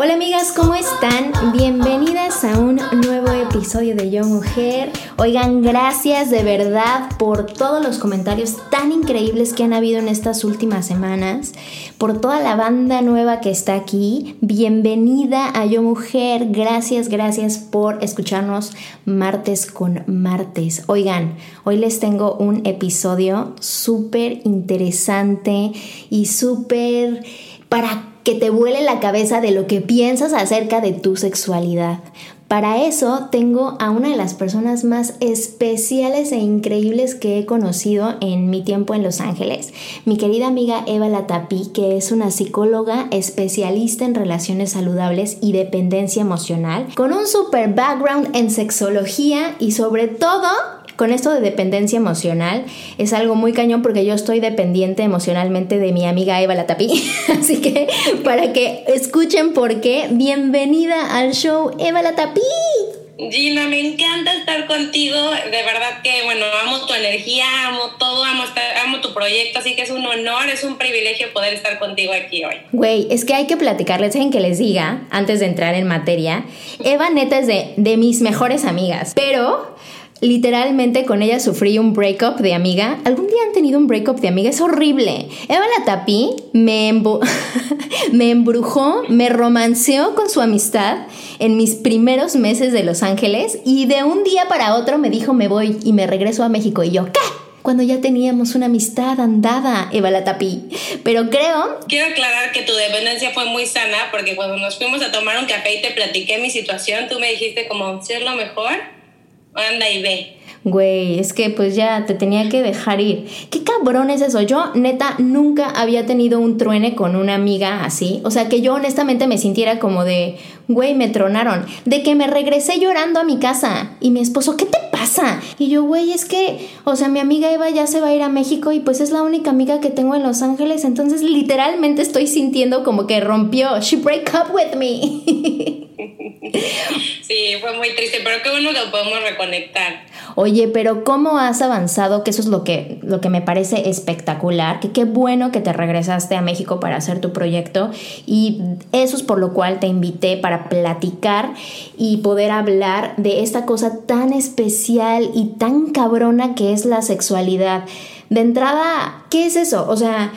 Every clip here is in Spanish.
Hola amigas, ¿cómo están? Bienvenidas a un nuevo episodio de Yo Mujer. Oigan, gracias de verdad por todos los comentarios tan increíbles que han habido en estas últimas semanas, por toda la banda nueva que está aquí. Bienvenida a Yo Mujer. Gracias, gracias por escucharnos martes con martes. Oigan, hoy les tengo un episodio súper interesante y súper para que te vuele la cabeza de lo que piensas acerca de tu sexualidad. Para eso tengo a una de las personas más especiales e increíbles que he conocido en mi tiempo en Los Ángeles, mi querida amiga Eva Latapí, que es una psicóloga especialista en relaciones saludables y dependencia emocional, con un super background en sexología y sobre todo con esto de dependencia emocional es algo muy cañón porque yo estoy dependiente emocionalmente de mi amiga Eva Latapí. Así que para que escuchen por qué, bienvenida al show Eva Latapí. Gina, me encanta estar contigo. De verdad que, bueno, amo tu energía, amo todo, amo, amo tu proyecto. Así que es un honor, es un privilegio poder estar contigo aquí hoy. Güey, es que hay que platicarles en que les diga, antes de entrar en materia, Eva neta es de, de mis mejores amigas. Pero Literalmente con ella sufrí un breakup de amiga. ¿Algún día han tenido un breakup de amiga? Es horrible. Eva la tapí, me, me embrujó, me romanceó con su amistad en mis primeros meses de Los Ángeles y de un día para otro me dijo me voy y me regreso a México y yo, ¿qué? Cuando ya teníamos una amistad andada, Eva la tapí. Pero creo... Quiero aclarar que tu dependencia fue muy sana porque cuando nos fuimos a tomar un café y te platiqué mi situación, tú me dijiste como, si lo mejor, anda y ve. Güey, es que pues ya te tenía que dejar ir. ¿Qué cabrón es eso? Yo neta nunca había tenido un truene con una amiga así. O sea, que yo honestamente me sintiera como de, güey, me tronaron. De que me regresé llorando a mi casa. Y mi esposo, ¿qué te pasa? Y yo, güey, es que, o sea, mi amiga Eva ya se va a ir a México y pues es la única amiga que tengo en Los Ángeles. Entonces literalmente estoy sintiendo como que rompió. She break up with me. Sí, fue muy triste, pero qué bueno que lo podemos reconectar. Oye, pero ¿cómo has avanzado? Que eso es lo que, lo que me parece espectacular, que qué bueno que te regresaste a México para hacer tu proyecto y eso es por lo cual te invité para platicar y poder hablar de esta cosa tan especial y tan cabrona que es la sexualidad. De entrada, ¿qué es eso? O sea,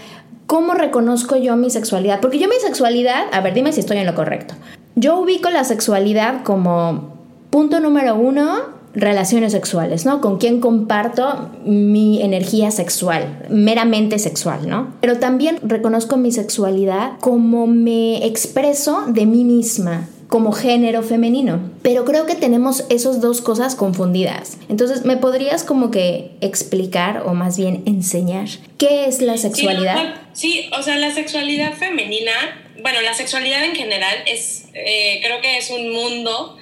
¿cómo reconozco yo mi sexualidad? Porque yo mi sexualidad, a ver, dime si estoy en lo correcto. Yo ubico la sexualidad como punto número uno, relaciones sexuales, ¿no? Con quién comparto mi energía sexual, meramente sexual, ¿no? Pero también reconozco mi sexualidad como me expreso de mí misma, como género femenino. Pero creo que tenemos esas dos cosas confundidas. Entonces, ¿me podrías como que explicar o más bien enseñar qué es la sexualidad? Sí, o sea, la sexualidad femenina, bueno, la sexualidad en general es, eh, creo que es un mundo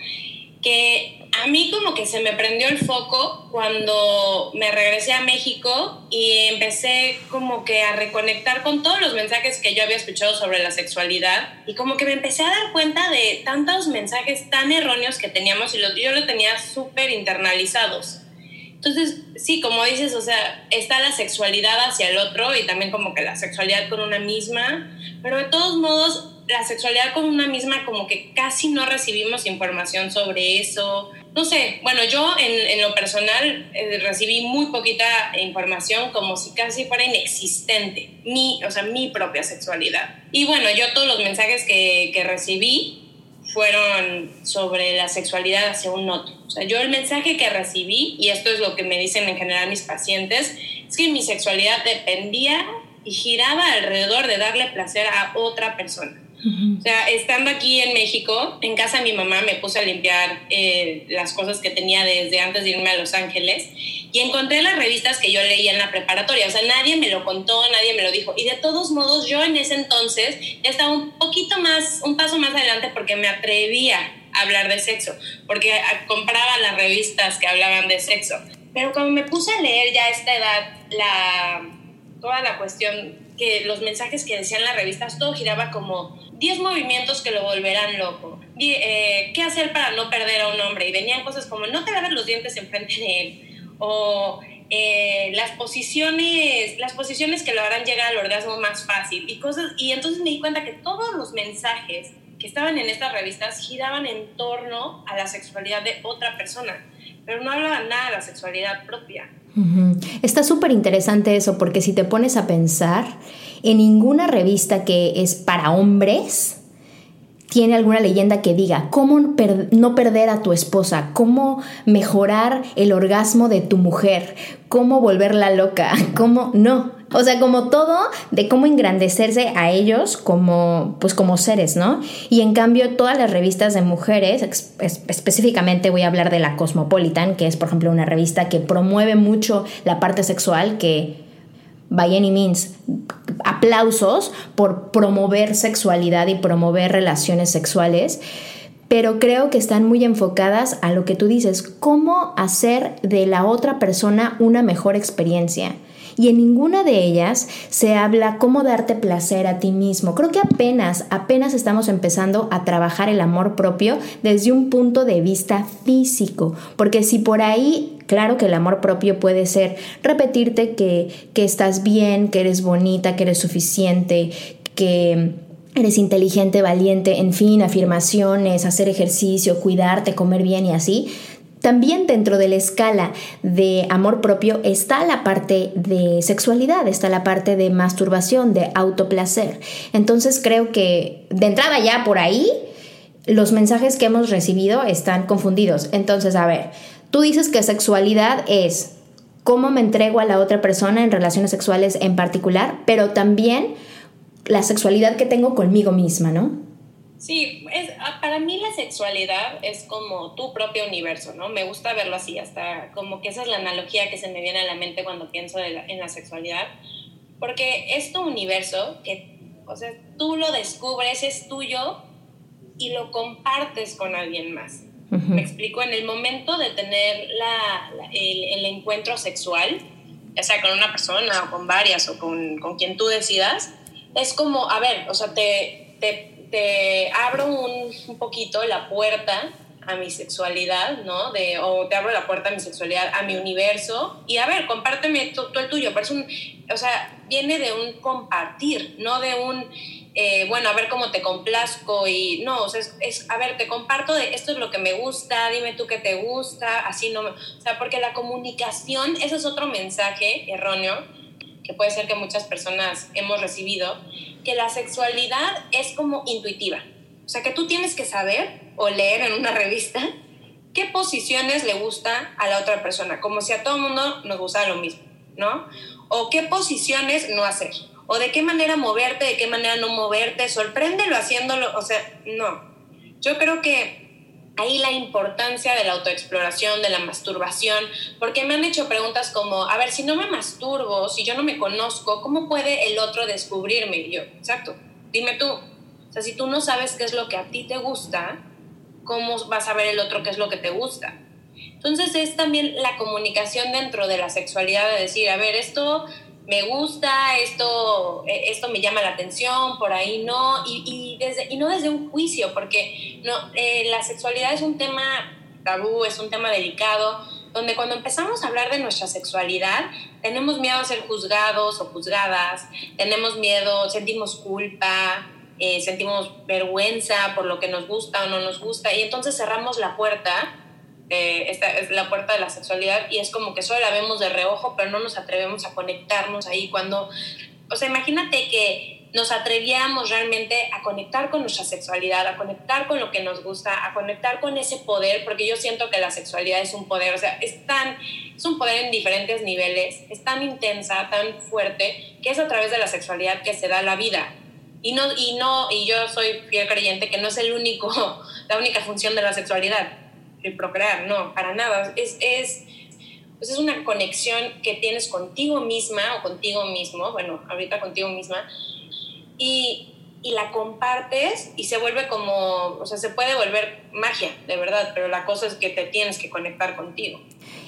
que a mí como que se me prendió el foco cuando me regresé a México y empecé como que a reconectar con todos los mensajes que yo había escuchado sobre la sexualidad y como que me empecé a dar cuenta de tantos mensajes tan erróneos que teníamos y los, yo los tenía súper internalizados. Entonces, sí, como dices, o sea, está la sexualidad hacia el otro y también como que la sexualidad con una misma, pero de todos modos, la sexualidad con una misma como que casi no recibimos información sobre eso no sé, bueno, yo en, lo personal eh, recibí muy poquita información, como si casi fuera inexistente, mi, o sea, mi propia sexualidad. Y bueno, yo todos los mensajes que, que recibí fueron sobre la sexualidad hacia un otro. O sea, yo el mensaje que recibí, y esto es lo que me dicen en general mis pacientes, es que mi sexualidad dependía y giraba alrededor de darle placer a otra persona. O sea, estando aquí en México, en casa mi mamá me puse a limpiar eh, las cosas que tenía desde antes de irme a Los Ángeles y encontré las revistas que yo leía en la preparatoria. O sea, nadie me lo contó, nadie me lo dijo. Y de todos modos, yo en ese entonces estaba un poquito más, un paso más adelante porque me atrevía a hablar de sexo, porque compraba las revistas que hablaban de sexo. Pero cuando me puse a leer ya a esta edad la, toda la cuestión que los mensajes que decían las revistas, todo giraba como 10 movimientos que lo volverán loco, eh, qué hacer para no perder a un hombre, y venían cosas como no te laves los dientes enfrente de él, o eh, las posiciones, las posiciones que lo harán llegar al orgasmo más fácil, y cosas, y entonces me di cuenta que todos los mensajes que estaban en estas revistas giraban en torno a la sexualidad de otra persona, pero no hablaban nada de la sexualidad propia. Está súper interesante eso porque si te pones a pensar, en ninguna revista que es para hombres tiene alguna leyenda que diga cómo no perder a tu esposa, cómo mejorar el orgasmo de tu mujer, cómo volverla loca, cómo no. O sea, como todo de cómo engrandecerse a ellos como, pues como seres, ¿no? Y en cambio, todas las revistas de mujeres, específicamente voy a hablar de la Cosmopolitan, que es, por ejemplo, una revista que promueve mucho la parte sexual, que by any means, aplausos por promover sexualidad y promover relaciones sexuales pero creo que están muy enfocadas a lo que tú dices, cómo hacer de la otra persona una mejor experiencia y en ninguna de ellas se habla cómo darte placer a ti mismo. Creo que apenas, apenas estamos empezando a trabajar el amor propio desde un punto de vista físico, porque si por ahí Claro que el amor propio puede ser repetirte que, que, estás bien, que eres bonita, que eres suficiente, que eres inteligente, valiente, en fin, afirmaciones, hacer ejercicio, cuidarte, comer bien y así. También dentro de la escala de amor propio está la parte de sexualidad, está la parte de masturbación, de autoplacer. Entonces creo que de entrada ya por ahí los mensajes que hemos recibido están confundidos. Entonces, a ver, tú dices que sexualidad es cómo me entrego a la otra persona en relaciones sexuales en particular, pero también la sexualidad que tengo conmigo misma, ¿no? Sí, es, ah, para mí la sexualidad es como tu propio universo, ¿no? Me gusta verlo así, hasta como que esa es la analogía que se me viene a la mente cuando pienso en la sexualidad, porque es tu universo que, o sea, tú lo descubres, es tuyo y lo compartes con alguien más. Me explico, en el momento de tener la, el, el, encuentro sexual, ya sea con una persona o con varias o con, con quien tú decidas, es como, a ver, o sea, te, te te abro un, un, poquito la puerta a mi sexualidad, ¿no? De, o te abro la puerta a mi sexualidad, a mi universo, y a ver, compárteme tú, el tuyo, pero es un, o sea, viene de un compartir, no de un, eh, bueno, a ver cómo te complazco y no, o sea, es, a ver, te comparto de esto es lo que me gusta, dime tú qué te gusta, así no, o sea, porque la comunicación, ese es otro mensaje erróneo que puede ser que muchas personas hemos recibido, que la sexualidad es como intuitiva. O sea, que tú tienes que saber o leer en una revista qué posiciones le gusta a la otra persona, como si a todo mundo nos gustara lo mismo, ¿no? O qué posiciones no hacer, o de qué manera moverte, de qué manera no moverte, sorpréndelo haciéndolo, o sea, no. Yo creo que ahí la importancia de la autoexploración, de la masturbación, porque me han hecho preguntas como, a ver, si no me masturbo, si yo no me conozco, ¿cómo puede el otro descubrirme? Y yo, exacto, dime tú. O sea, si tú no sabes qué es lo que a ti te gusta, ¿cómo vas a ver el otro qué es lo que te gusta? Entonces es también la comunicación dentro de la sexualidad de decir, a ver, esto me gusta, esto, e, esto me llama la atención, por ahí no, y, y, desde, y no desde un juicio, porque no, eh, la sexualidad es un tema tabú, es un tema delicado, donde cuando empezamos a hablar de nuestra sexualidad, tenemos miedo a ser juzgados o juzgadas, tenemos miedo, sentimos culpa, eh, sentimos vergüenza por lo que nos gusta o no nos gusta, y entonces cerramos la puerta eh, esta es la puerta de la sexualidad y es como que solo la vemos de reojo, pero no nos atrevemos a conectarnos ahí cuando, o sea, imagínate que nos atreviéramos realmente a conectar con nuestra sexualidad, a conectar con lo que nos gusta, a conectar con ese poder, porque yo siento que la sexualidad es un poder, o sea, es, tan, es un poder en diferentes niveles, es tan intensa, tan fuerte, que es a través de la sexualidad que se da la vida. Y no, y no, y yo soy fiel creyente que no es el único, la única función de la sexualidad el procrear, no, para nada. Es, es, pues es una conexión que tienes contigo misma o contigo mismo, bueno, ahorita contigo misma, y, y la compartes y se vuelve como, o sea, se puede volver magia, de verdad, pero la cosa es que te tienes que conectar contigo.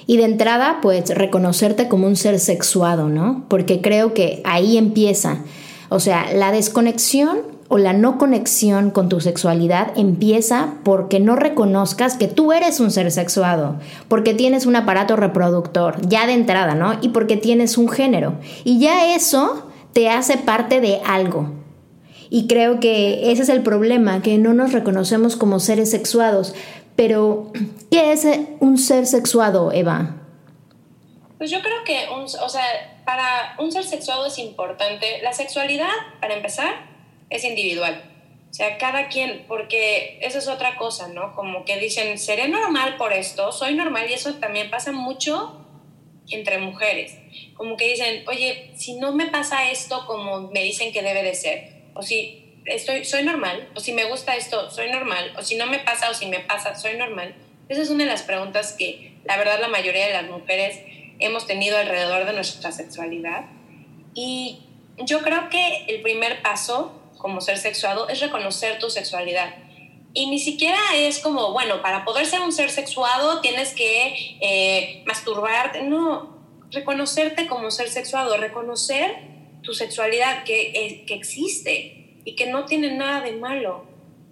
Y de entrada, pues reconocerte como un ser sexuado, ¿no? Porque creo que ahí empieza. O sea, la desconexión o la no conexión con tu sexualidad empieza porque no reconozcas que tú eres un ser sexuado, porque tienes un aparato reproductor, ya de entrada, ¿no? Y porque tienes un género. Y ya eso te hace parte de algo. Y creo que ese es el problema, que no nos reconocemos como seres sexuados. Pero, ¿qué es un ser sexuado, Eva? Pues yo creo que, o sea, para un ser sexuado es importante la sexualidad, para empezar, es individual. O sea, cada quien, porque eso es otra cosa, ¿no? Como que dicen, seré normal por esto, soy normal y eso también pasa mucho entre mujeres. Como que dicen, oye, si no me pasa esto como me dicen que debe de ser, o si estoy, soy normal, o si me gusta esto, soy normal, o si no me pasa o si me pasa, soy normal. Esa es una de las preguntas que la verdad la mayoría de las mujeres hemos tenido alrededor de nuestra sexualidad. Y yo creo que el primer paso como ser sexuado es reconocer tu sexualidad. Y ni siquiera es como, bueno, para poder ser un ser sexuado tienes que eh, masturbarte. No, reconocerte como ser sexuado, reconocer tu sexualidad que, eh, que existe y que no tiene nada de malo.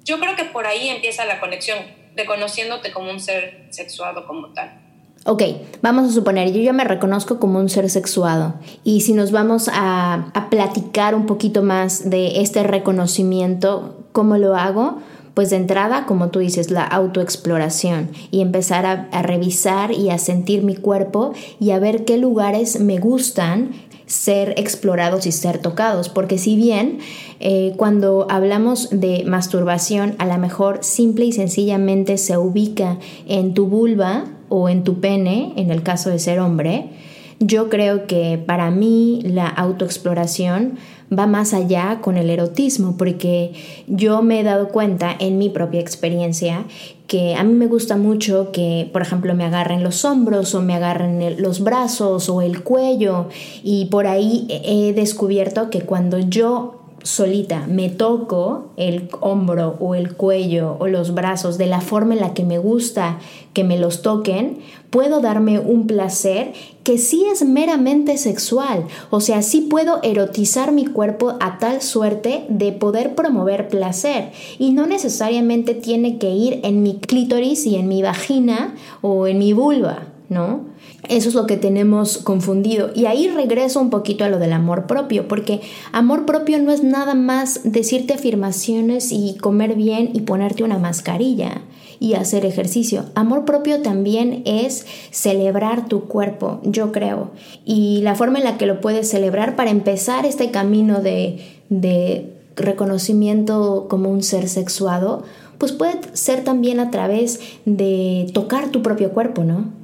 Yo creo que por ahí empieza la conexión, reconociéndote como un ser sexuado como tal. Ok, vamos a suponer, yo ya me reconozco como un ser sexuado y si nos vamos a, platicar un poquito más de este reconocimiento, ¿cómo lo hago? Pues de entrada, como tú dices, la autoexploración y empezar a, revisar y a sentir mi cuerpo y a ver qué lugares me gustan ser explorados y ser tocados, porque si bien eh, cuando hablamos de masturbación, a lo mejor simple y sencillamente se ubica en tu vulva, o en tu pene, en el caso de ser hombre, yo creo que para mí la autoexploración va más allá con el erotismo, porque yo me he dado cuenta en mi propia experiencia que a mí me gusta mucho que, por ejemplo, me agarren los hombros o me agarren los brazos o el cuello. Y por ahí he descubierto que cuando yo solita me toco el hombro o el cuello o los brazos de la forma en la que me gusta que me los toquen, puedo darme un placer que sí es meramente sexual. O sea, sí puedo erotizar mi cuerpo a tal suerte de poder promover placer. Y no necesariamente tiene que ir en mi clítoris y en mi vagina o en mi vulva, ¿no? Eso es lo que tenemos confundido. Y ahí regreso un poquito a lo del amor propio, porque amor propio no es nada más decirte afirmaciones y comer bien y ponerte una mascarilla y hacer ejercicio. Amor propio también es celebrar tu cuerpo, yo creo. Y la forma en la que lo puedes celebrar para empezar este camino de, de reconocimiento como un ser sexuado, pues puede ser también a través de tocar tu propio cuerpo, ¿no?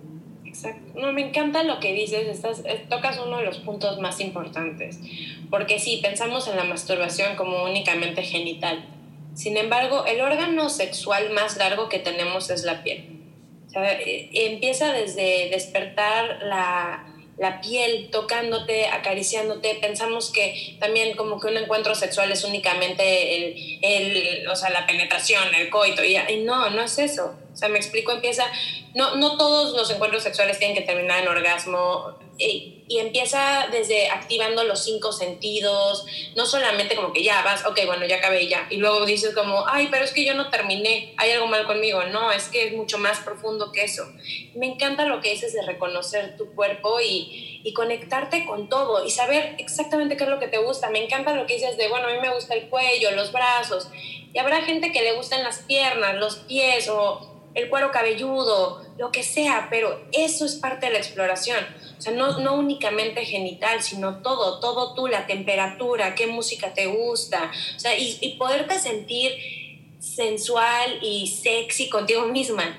No, me encanta lo que dices, estás, eh, tocas uno de los puntos más importantes, porque sí, pensamos en la masturbación como únicamente genital. Sin embargo, el órgano sexual más largo que tenemos es la piel. Eh, empieza desde despertar la, la piel tocándote, acariciándote. Pensamos que también como que un encuentro sexual es únicamente el, el o sea, la penetración, el coito. Y, no, no es eso. O sea, me explico, empieza, no, no todos los encuentros sexuales tienen que terminar en orgasmo y, y, empieza desde activando los cinco sentidos, no solamente como que ya vas, ok, bueno, ya acabé ya, y luego dices como, ay, pero es que yo no terminé, hay algo mal conmigo, no, es que es mucho más profundo que eso. Me encanta lo que dices de reconocer tu cuerpo y, y conectarte con todo y saber exactamente qué es lo que te gusta. Me encanta lo que dices de, bueno, a mí me gusta el cuello, los brazos, y habrá gente que le gustan las piernas, los pies o el cuero cabelludo, lo que sea, pero eso es parte de la exploración. O sea, no, no únicamente genital, sino todo, todo tú, la temperatura, qué música te gusta, o sea, y, y poderte sentir sensual y sexy contigo misma.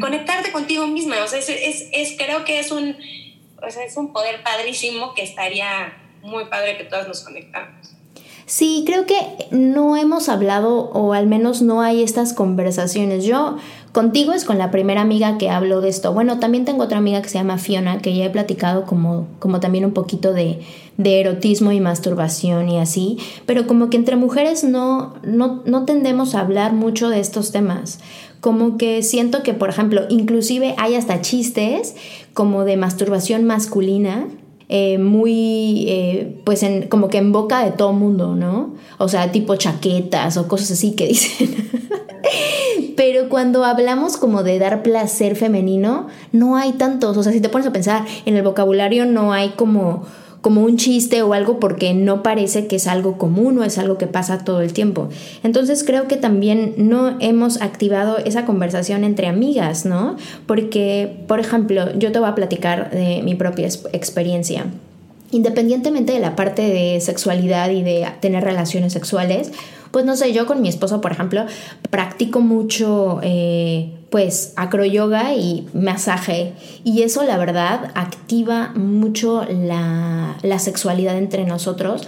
Conectarte contigo misma, o sea, es, es, es, creo que es un, o sea, es un poder padrísimo que estaría muy padre que todas nos conectamos. Sí, creo que no hemos hablado o al menos no hay estas conversaciones. Yo contigo es con la primera amiga que hablo de esto. Bueno, también tengo otra amiga que se llama Fiona, que ya he platicado como, como también un poquito de, de erotismo y masturbación y así, pero como que entre mujeres no, no, no tendemos a hablar mucho de estos temas como que siento que, por ejemplo, inclusive hay hasta chistes como de masturbación masculina eh, muy, eh, pues en, como que en boca de todo mundo, ¿no? O sea, tipo chaquetas o cosas así que dicen. Pero cuando hablamos como de dar placer femenino, no hay tantos. O sea, si te pones a pensar en el vocabulario, no hay como como un chiste o algo porque no parece que es algo común o es algo que pasa todo el tiempo. Entonces creo que también no hemos activado esa conversación entre amigas, ¿no? Porque, por ejemplo, yo te voy a platicar de mi propia experiencia. Independientemente de la parte de sexualidad y de tener relaciones sexuales, pues no sé, yo con mi esposo, por ejemplo, practico mucho eh, pues acroyoga y masaje. Y eso la verdad activa mucho la, la sexualidad entre nosotros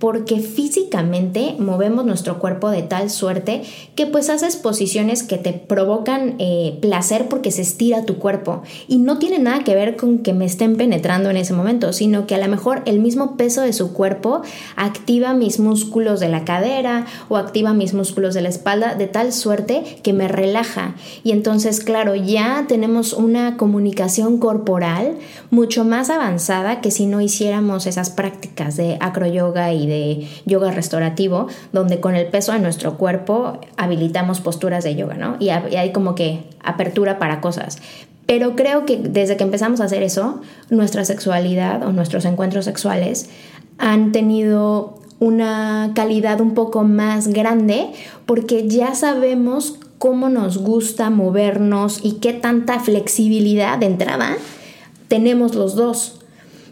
porque físicamente movemos nuestro cuerpo de tal suerte que pues haces posiciones que te provocan eh, placer porque se estira tu cuerpo. Y no tiene nada que ver con que me estén penetrando en ese momento, sino que a lo mejor el mismo peso de su cuerpo activa mis músculos de la cadera o activa mis músculos de la espalda de tal suerte que me relaja. Y entonces claro ya tenemos una comunicación corporal mucho más avanzada que si no hiciéramos esas prácticas de acroyoga y de yoga restaurativo, donde con el peso de nuestro cuerpo habilitamos posturas de yoga, ¿no? Y hay como que apertura para cosas. Pero creo que desde que empezamos a hacer eso, nuestra sexualidad o nuestros encuentros sexuales han tenido una calidad un poco más grande porque ya sabemos cómo nos gusta movernos y qué tanta flexibilidad de entrada tenemos los dos.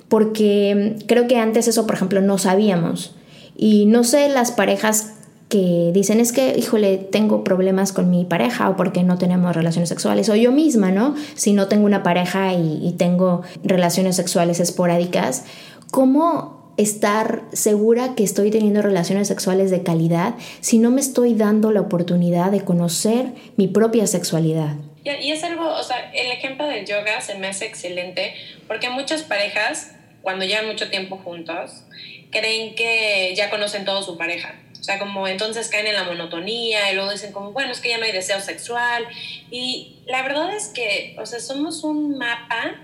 Porque creo que antes eso, por ejemplo, no sabíamos. Y no sé las parejas que dicen es que, híjole, tengo problemas con mi pareja o porque no tenemos relaciones sexuales, o yo misma, ¿no? Si no tengo una pareja y, tengo relaciones sexuales esporádicas, ¿cómo estar segura que estoy teniendo relaciones sexuales de calidad si no me estoy dando la oportunidad de conocer mi propia sexualidad? Y es algo, o sea, el ejemplo del yoga se me hace excelente porque muchas parejas, cuando llevan mucho tiempo juntos, creen que ya conocen todo su pareja. O sea, como entonces caen en la monotonía y luego dicen como, bueno, es que ya no hay deseo sexual. Y la verdad es que, o sea, somos un mapa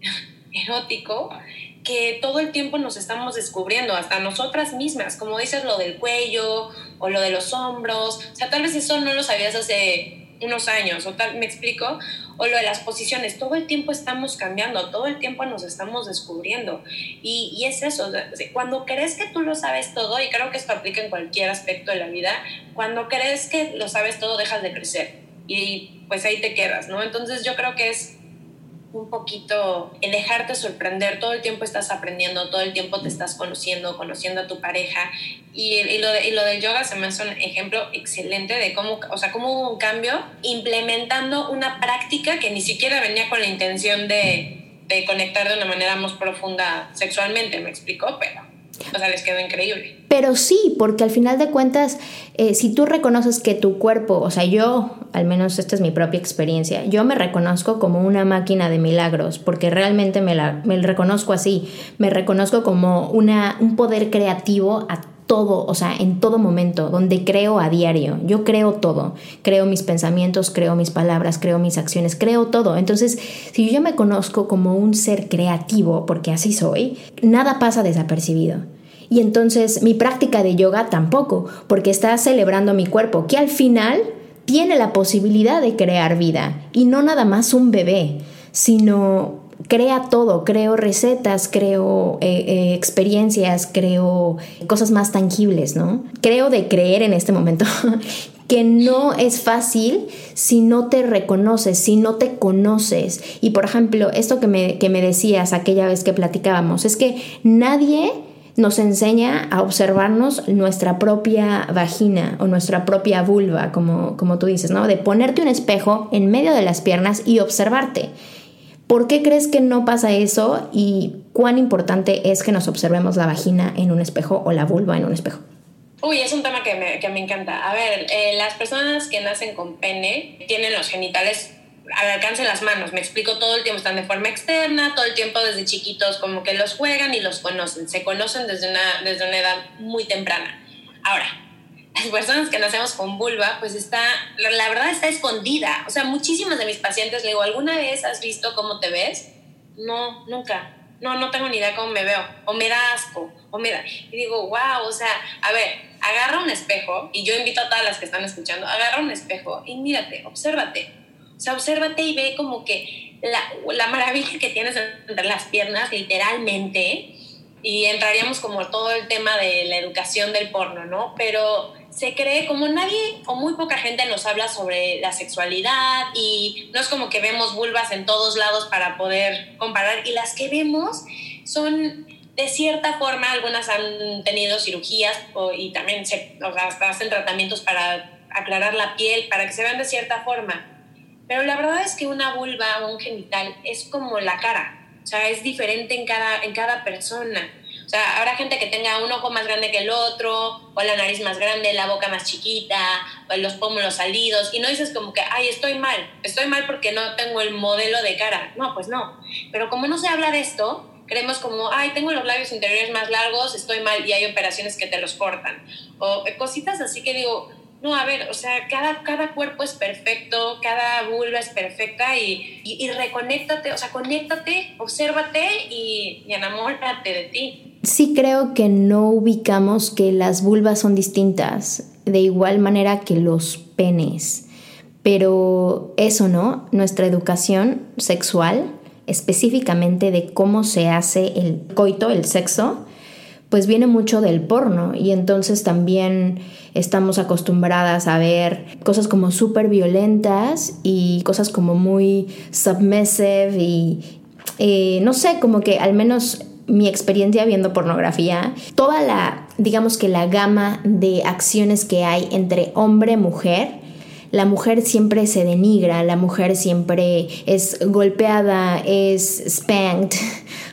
erótico que todo el tiempo nos estamos descubriendo, hasta nosotras mismas, como dices lo del cuello o lo de los hombros. O sea, tal vez eso no lo sabías hace unos años, o tal, me explico, o lo de las posiciones, todo el tiempo estamos cambiando, todo el tiempo nos estamos descubriendo. Y, y es eso, cuando crees que tú lo sabes todo, y creo que esto aplica en cualquier aspecto de la vida, cuando crees que lo sabes todo, dejas de crecer. Y pues ahí te quedas, ¿no? Entonces yo creo que es un poquito el dejarte sorprender, todo el tiempo estás aprendiendo, todo el tiempo te estás conociendo, conociendo a tu pareja. Y, y, lo, de, y lo del yoga se me hace un ejemplo excelente de cómo, o sea, cómo hubo un cambio implementando una práctica que ni siquiera venía con la intención de, de conectar de una manera más profunda sexualmente, me explicó, pero o sea, les quedó increíble. Pero sí, porque al final de cuentas, eh, si tú reconoces que tu cuerpo, o sea, yo, al menos esta es mi propia experiencia, yo me reconozco como una máquina de milagros, porque realmente me, la, me reconozco así, me reconozco como una, un poder creativo a todo, o sea, en todo momento, donde creo a diario. Yo creo todo. Creo mis pensamientos, creo mis palabras, creo mis acciones, creo todo. Entonces, si yo me conozco como un ser creativo, porque así soy, nada pasa desapercibido. Y entonces mi práctica de yoga tampoco, porque está celebrando mi cuerpo, que al final tiene la posibilidad de crear vida. Y no nada más un bebé, sino crea todo, creo recetas, creo eh, eh, experiencias, creo cosas más tangibles, ¿no? Creo de creer en este momento que no es fácil si no te reconoces, si no te conoces. Y por ejemplo, esto que me, que me decías aquella vez que platicábamos, es que nadie nos enseña a observarnos nuestra propia vagina o nuestra propia vulva, como, como tú dices, ¿no? De ponerte un espejo en medio de las piernas y observarte. ¿Por qué crees que no pasa eso y cuán importante es que nos observemos la vagina en un espejo o la vulva en un espejo? Uy, es un tema que me, que me encanta. A ver, eh, las personas que nacen con pene tienen los genitales al alcance de las manos. Me explico, todo el tiempo están de forma externa, todo el tiempo desde chiquitos como que los juegan y los conocen. Se conocen desde una, desde una edad muy temprana. Ahora, las personas que nacemos con vulva, pues está, la, verdad está escondida. O sea, muchísimas de mis pacientes le digo, ¿alguna vez has visto cómo te ves? No, nunca. No, no tengo ni idea cómo me veo. O me da asco. O me da... Y digo, wow, o sea, a ver, agarra un espejo, y yo invito a todas las que están escuchando, agarra un espejo y mírate, obsérvate o sea, obsérvate y ve como que la, la maravilla que tienes entre las piernas, literalmente, y entraríamos como todo el tema de la educación del porno, ¿no? Pero se cree como nadie o muy poca gente nos habla sobre la sexualidad y no es como que vemos vulvas en todos lados para poder comparar y las que vemos son de cierta forma, algunas han tenido cirugías y también se, o sea, hacen tratamientos para aclarar la piel, para que se vean de cierta forma pero la verdad es que una vulva o un genital es como la cara, o sea, es diferente en cada, en cada persona. O sea, habrá gente que tenga un ojo más grande que el otro, o la nariz más grande, la boca más chiquita, o los pómulos salidos, y no dices como que, ay, estoy mal, estoy mal porque no tengo el modelo de cara. No, pues no. Pero como no se habla de esto, creemos como, ay, tengo los labios interiores más largos, estoy mal y hay operaciones que te los cortan. O cositas así que digo, no, a ver, o sea, cada, cada cuerpo es perfecto, cada vulva es perfecta y, y, reconéctate, o sea, conéctate, obsérvate y, y enamórate de ti. Sí creo que no ubicamos que las vulvas son distintas, de igual manera que los penes. Pero eso, ¿no? Nuestra educación sexual, específicamente de cómo se hace el coito, el sexo, pues viene mucho del porno y entonces también estamos acostumbradas a ver cosas como súper violentas y cosas como muy submissive y eh, no sé, como que al menos mi experiencia viendo pornografía, toda la, digamos que la gama de acciones que hay entre hombre y mujer, la mujer siempre se denigra, la mujer siempre es golpeada, es spanked,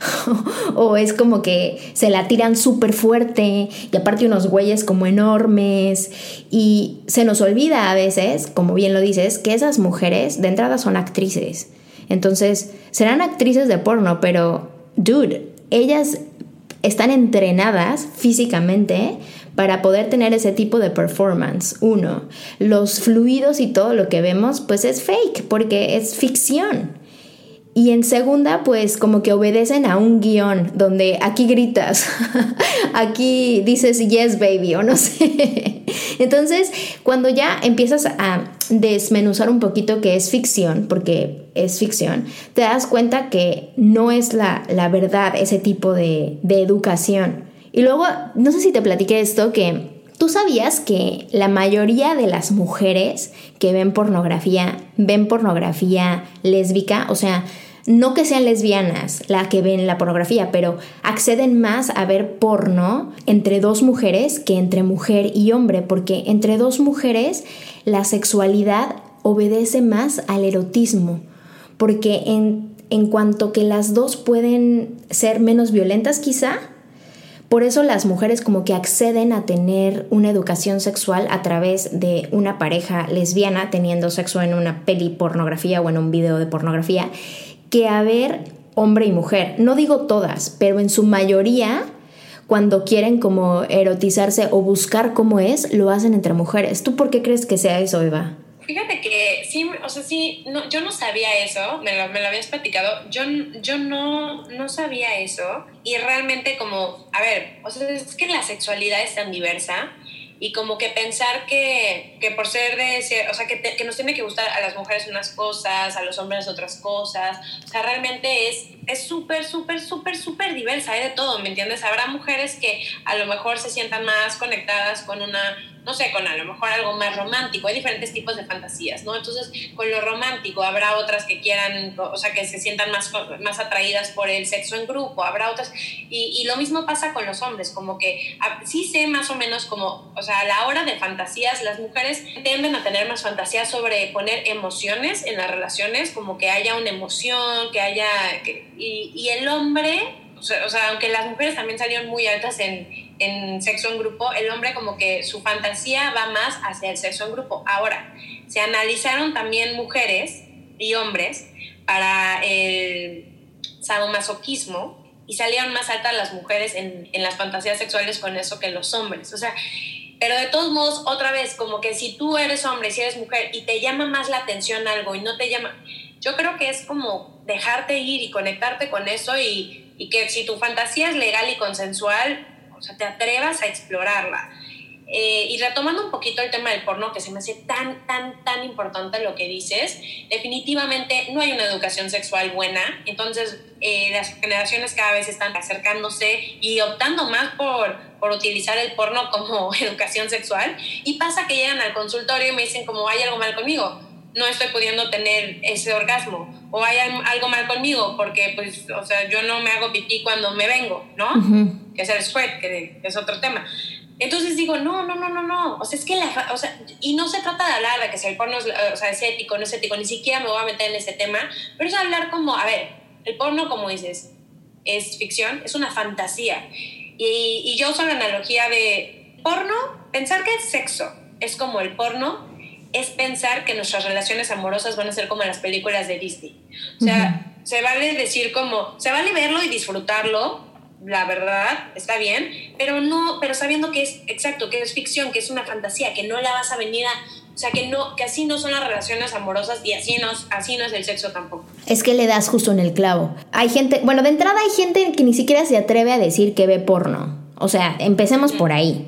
o es como que se la tiran súper fuerte y aparte unos güeyes como enormes y se nos olvida a veces, como bien lo dices, que esas mujeres de entrada son actrices. Entonces, serán actrices de porno, pero, dude, ellas están entrenadas físicamente para poder tener ese tipo de performance. Uno, los fluidos y todo lo que vemos, pues es fake, porque es ficción. Y en segunda, pues como que obedecen a un guion donde aquí gritas, aquí dices yes baby o no sé. Entonces, cuando ya empiezas a desmenuzar un poquito que es ficción, porque es ficción, te das cuenta que no es la, verdad ese tipo de, de educación. Y luego, no sé si te platiqué esto, que ¿Tú sabías que la mayoría de las mujeres que ven pornografía ven pornografía lésbica? O sea, no que sean lesbianas la que ven la pornografía, pero acceden más a ver porno entre dos mujeres que entre mujer y hombre, porque entre dos mujeres la sexualidad obedece más al erotismo, porque en, en cuanto que las dos pueden ser menos violentas quizá, por eso las mujeres como que acceden a tener una educación sexual a través de una pareja lesbiana teniendo sexo en una peli pornografía o en un video de pornografía que a ver hombre y mujer. No digo todas, pero en su mayoría, cuando quieren como erotizarse o buscar cómo es, lo hacen entre mujeres. ¿Tú por qué crees que sea eso, Eva? Fíjate que sí, o sea, sí, no, yo no sabía eso, me lo, me lo habías platicado, yo, yo no, no sabía eso y realmente como, a ver, o sea, es que la sexualidad es tan diversa y como que pensar que, que por ser de o sea, que, que, nos tiene que gustar a las mujeres unas cosas, a los hombres otras cosas, o sea, realmente es es súper, súper, súper, súper diversa, hay de todo, ¿me entiendes? Habrá mujeres que a lo mejor se sientan más conectadas con una no sé, con a lo mejor algo más romántico. Hay diferentes tipos de fantasías, ¿no? Entonces, con lo romántico habrá otras que quieran, o sea, que se sientan más, más atraídas por el sexo en grupo, habrá otras. Y, y lo mismo pasa con los hombres, como que ah, sí sé más o menos como, o sea, a la hora de fantasías, las mujeres tienden a tener más fantasías sobre poner emociones en las relaciones, como que haya una emoción, que haya... y, y el hombre o sea, aunque las mujeres también salieron muy altas en, en, sexo en grupo, el hombre como que su fantasía va más hacia el sexo en grupo. Ahora, se analizaron también mujeres y hombres para el sadomasoquismo y salieron más altas las mujeres en, en las fantasías sexuales con eso que los hombres. O sea, pero de todos modos, otra vez, como que si tú eres hombre, si eres mujer y te llama más la atención algo y no te llama, yo creo que es como dejarte ir y conectarte con eso y y que si tu fantasía es legal y consensual, o sea, te atrevas a explorarla. Eh, y retomando un poquito el tema del porno, que se me hace tan, tan, tan importante lo que dices, definitivamente no hay una educación sexual buena, entonces eh, las generaciones cada vez están acercándose y optando más por, por utilizar el porno como educación sexual, y pasa que llegan al consultorio y me dicen como hay algo mal conmigo, no estoy pudiendo tener ese orgasmo o hay algo mal conmigo porque pues o sea yo no me hago pipí cuando me vengo no que es el sweat que es otro tema. Entonces digo no no no no no. O sea es que la o sea y no se trata de hablar de que si el porno es, o sea, es ético no es ético ni siquiera me voy a meter en ese tema pero es hablar como a ver el porno como dices es ficción es una fantasía. Y, y yo uso la analogía de porno pensar que es sexo es como el porno es pensar que nuestras relaciones amorosas van a ser como las películas de Disney. O sea, se vale decir como, se vale verlo y disfrutarlo, la verdad, está bien, pero no, pero sabiendo que es exacto, que es ficción, que es una fantasía, que no la vas a venir a, o sea, que no, que así no son las relaciones amorosas y así no, así no es el sexo tampoco. Es que le das justo en el clavo. Hay gente, bueno, de entrada hay gente que ni siquiera se atreve a decir que ve porno. O sea, empecemos por ahí.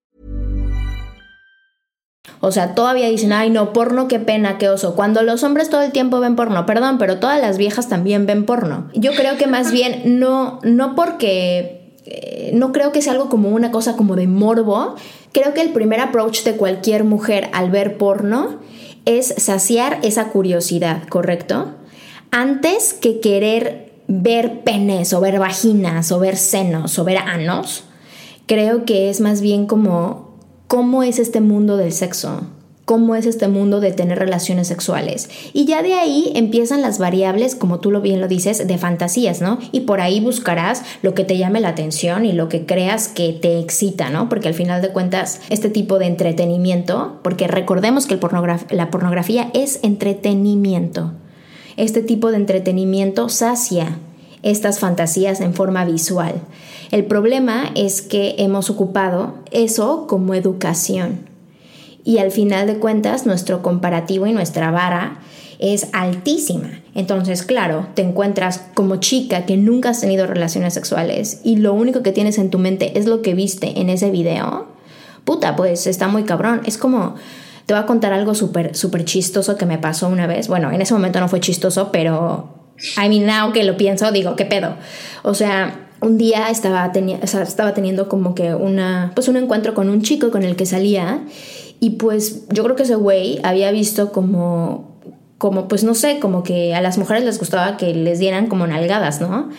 O sea, todavía dicen, ay, no, porno, qué pena, qué oso. Cuando los hombres todo el tiempo ven porno, perdón, pero todas las viejas también ven porno. Yo creo que más bien no, no porque eh, no creo que sea algo como una cosa como de morbo. Creo que el primer approach de cualquier mujer al ver porno es saciar esa curiosidad, ¿correcto? Antes que querer ver penes o ver vaginas o ver senos o ver anos, creo que es más bien como cómo es este mundo del sexo, cómo es este mundo de tener relaciones sexuales. Y ya de ahí empiezan las variables, como tú lo bien lo dices, de fantasías, ¿no? Y por ahí buscarás lo que te llame la atención y lo que creas que te excita, ¿no? Porque al final de cuentas, este tipo de entretenimiento, porque recordemos que la pornografía es entretenimiento. Este tipo de entretenimiento sacia estas fantasías en forma visual. El problema es que hemos ocupado eso como educación y al final de cuentas nuestro comparativo y nuestra vara es altísima. Entonces, claro, te encuentras como chica que nunca has tenido relaciones sexuales y lo único que tienes en tu mente es lo que viste en ese video. Puta, pues está muy cabrón. Es como, te voy a contar algo súper, súper chistoso que me pasó una vez. Bueno, en ese momento no fue chistoso, pero I mean, now que lo pienso, digo, ¿qué pedo? O sea, un día estaba, estaba teniendo como que una, pues un encuentro con un chico con el que salía y pues yo creo que ese güey había visto como, como pues no sé, como que a las mujeres les gustaba que les dieran como nalgadas, ¿no?